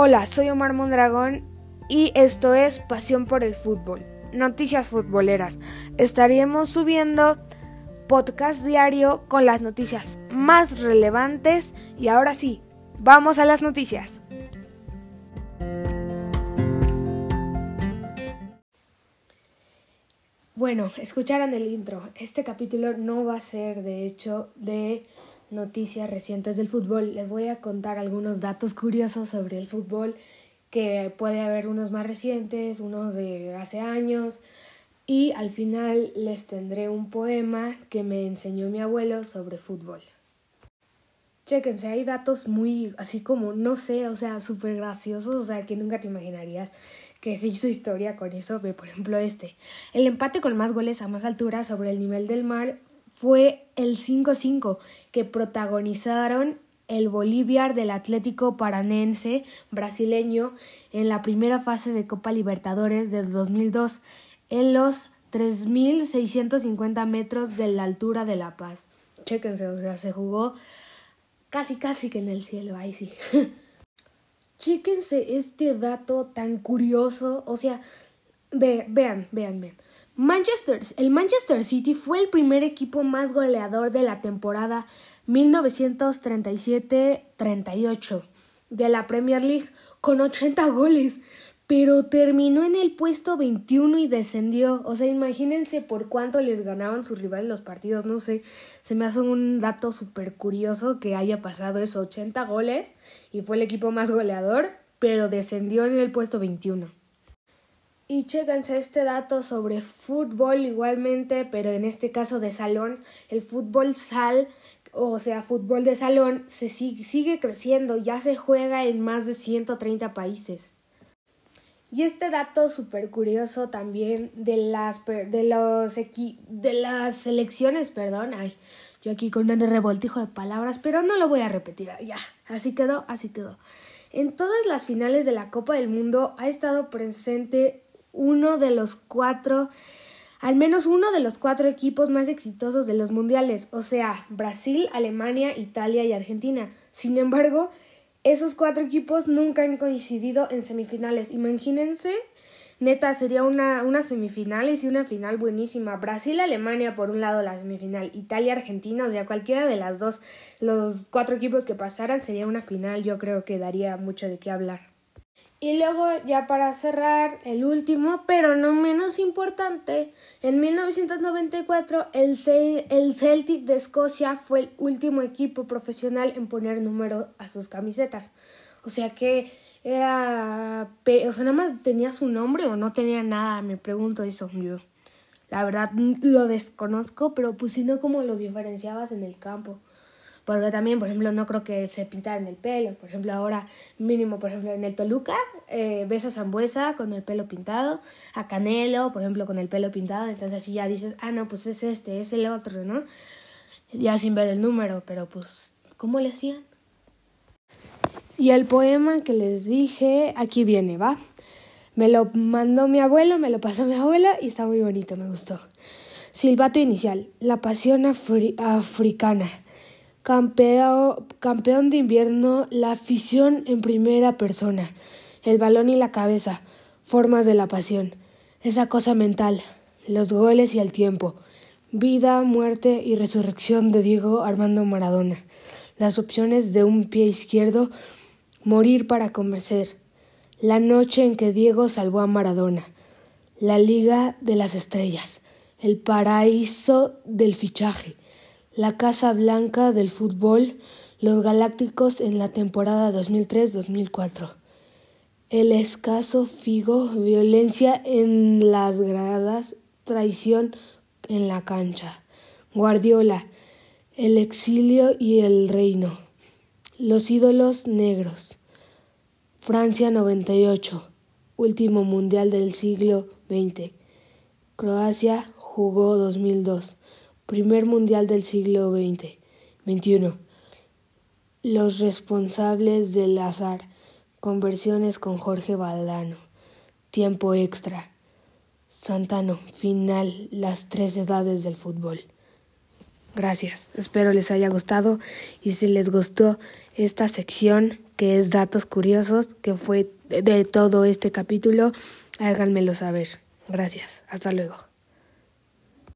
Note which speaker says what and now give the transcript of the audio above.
Speaker 1: Hola, soy Omar Mondragón y esto es Pasión por el Fútbol. Noticias futboleras. Estaremos subiendo podcast diario con las noticias más relevantes y ahora sí, vamos a las noticias. Bueno, escucharon el intro. Este capítulo no va a ser, de hecho, de noticias recientes del fútbol. Les voy a contar algunos datos curiosos sobre el fútbol, que puede haber unos más recientes, unos de hace años, y al final les tendré un poema que me enseñó mi abuelo sobre fútbol. Chéquense, hay datos muy así como, no sé, o sea, súper graciosos, o sea, que nunca te imaginarías que se hizo historia con eso. Por ejemplo, este. El empate con más goles a más altura sobre el nivel del mar fue el 5-5 que protagonizaron el Bolívar del Atlético Paranense brasileño en la primera fase de Copa Libertadores del 2002 en los 3.650 metros de la altura de La Paz. Chéquense, o sea, se jugó casi casi que en el cielo, ahí sí. Chéquense este dato tan curioso, o sea, vean, vean, vean. Manchester, el Manchester City fue el primer equipo más goleador de la temporada 1937-38 de la Premier League con 80 goles, pero terminó en el puesto 21 y descendió. O sea, imagínense por cuánto les ganaban sus rivales los partidos, no sé, se me hace un dato súper curioso que haya pasado esos 80 goles y fue el equipo más goleador, pero descendió en el puesto 21. Y chéquense este dato sobre fútbol igualmente, pero en este caso de salón, el fútbol sal, o sea, fútbol de salón, se sigue, sigue creciendo, ya se juega en más de 130 países. Y este dato súper curioso también de las, de, los de las selecciones, perdón, ay, yo aquí con un revoltijo de palabras, pero no lo voy a repetir, ya, así quedó, así quedó. En todas las finales de la Copa del Mundo ha estado presente uno de los cuatro, al menos uno de los cuatro equipos más exitosos de los mundiales, o sea, Brasil, Alemania, Italia y Argentina. Sin embargo, esos cuatro equipos nunca han coincidido en semifinales. Imagínense, neta, sería una, una semifinales y una final buenísima. Brasil-Alemania por un lado la semifinal, Italia-Argentina, o sea, cualquiera de las dos, los cuatro equipos que pasaran sería una final, yo creo que daría mucho de qué hablar. Y luego, ya para cerrar, el último, pero no menos importante, en 1994 el, el Celtic de Escocia fue el último equipo profesional en poner número a sus camisetas. O sea que era... O sea, nada más tenía su nombre o no tenía nada, me pregunto eso yo. La verdad lo desconozco, pero pues si no, ¿cómo los diferenciabas en el campo? Porque también, por ejemplo, no creo que se pintaran el pelo. Por ejemplo, ahora mínimo, por ejemplo, en el Toluca eh, ves a Zambuesa con el pelo pintado, a Canelo, por ejemplo, con el pelo pintado. Entonces así ya dices, ah, no, pues es este, es el otro, ¿no? Ya sin ver el número, pero pues, ¿cómo le hacían? Y el poema que les dije, aquí viene, ¿va? Me lo mandó mi abuelo, me lo pasó mi abuela y está muy bonito, me gustó. Silbato inicial, la pasión africana. Campeón, de invierno, la afición en primera persona, el balón y la cabeza, formas de la pasión, esa cosa mental, los goles y el tiempo, vida, muerte y resurrección de Diego Armando Maradona, las opciones de un pie izquierdo, morir para convencer, la noche en que Diego salvó a Maradona, la Liga de las Estrellas, el paraíso del fichaje, la Casa Blanca del fútbol, los Galácticos en la temporada 2003-2004. El escaso Figo, violencia en las gradas, traición en la cancha. Guardiola, el exilio y el reino. Los ídolos negros. Francia 98, último mundial del siglo XX. Croacia jugó 2002. Primer Mundial del siglo XX. 21. Los responsables del azar. Conversiones con Jorge Valdano. Tiempo extra. Santano. Final. Las tres edades del fútbol. Gracias. Espero les haya gustado y si les gustó esta sección, que es datos curiosos, que fue de todo este capítulo, háganmelo saber. Gracias. Hasta luego.